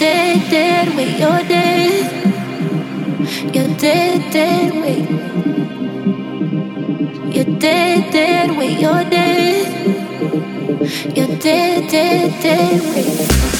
dead, dead weight. You're dead. You're dead, dead weight. You're dead, dead weight. You're dead. You're dead, dead, dead weight.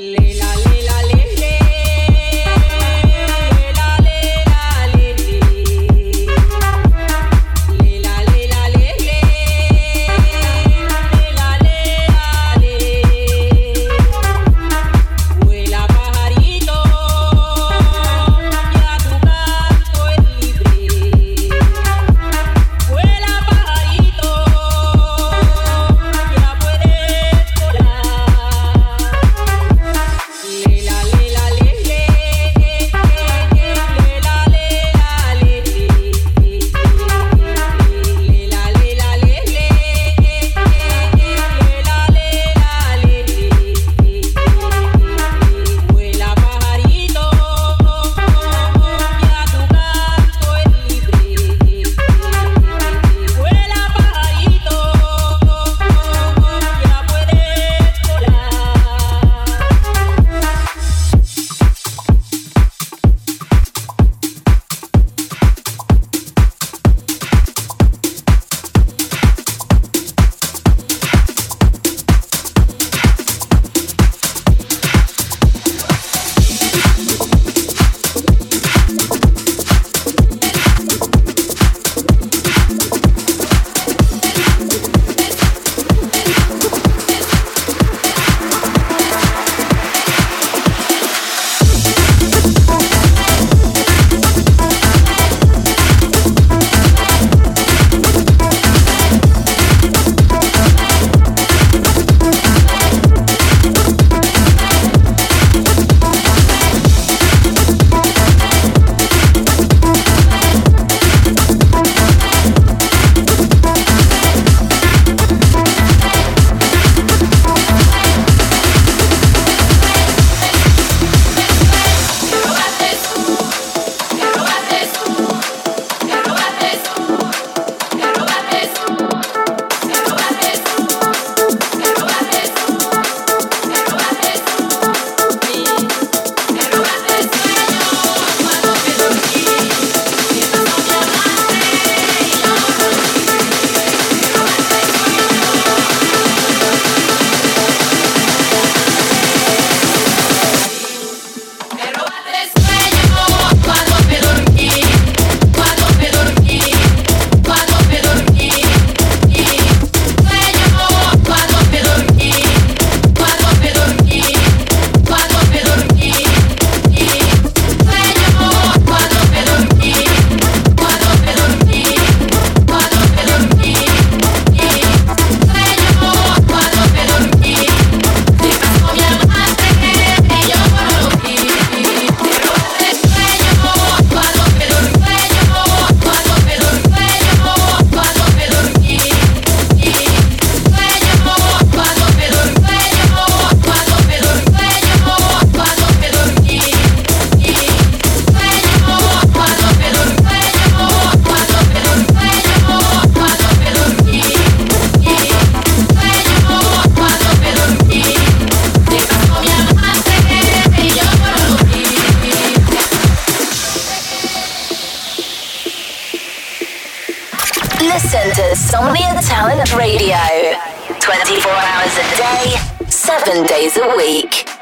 Le 7 days a week.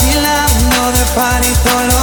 Vacilando de parito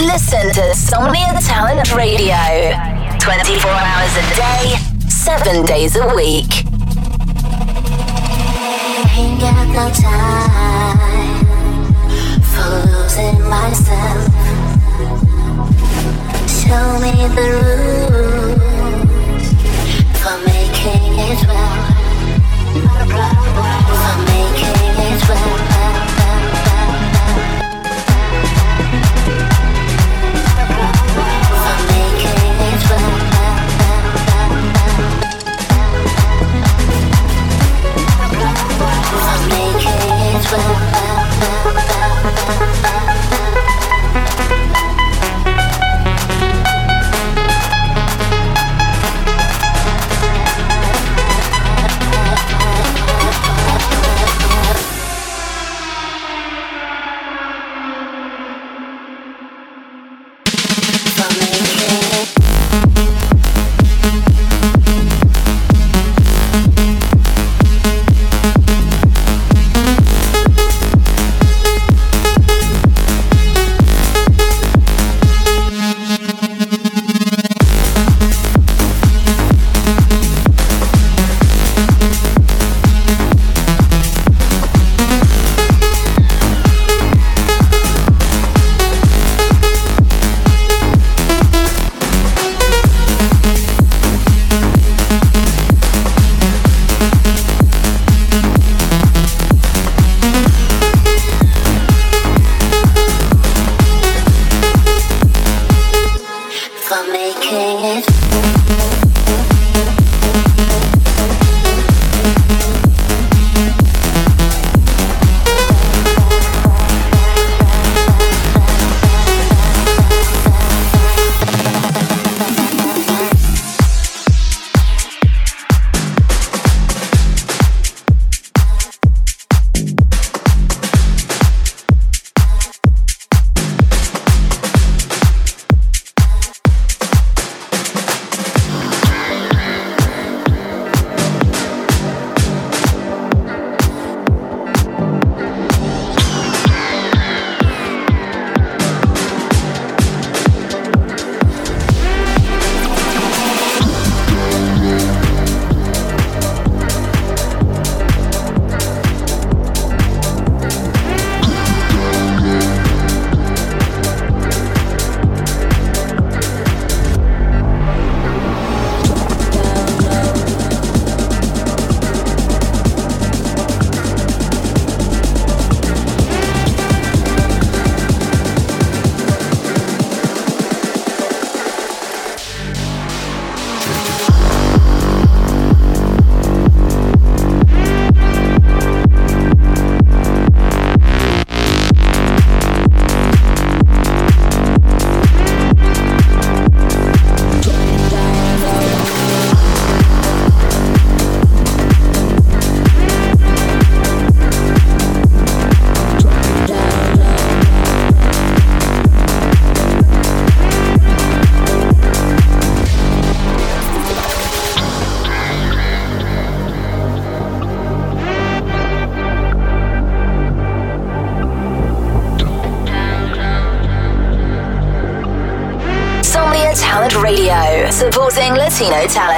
Listen to Somnia Talent Radio 24 hours a day, 7 days a week. Ain't got no time for losing myself. Show me the rules for making it well. For making it well. Supporting Latino talent.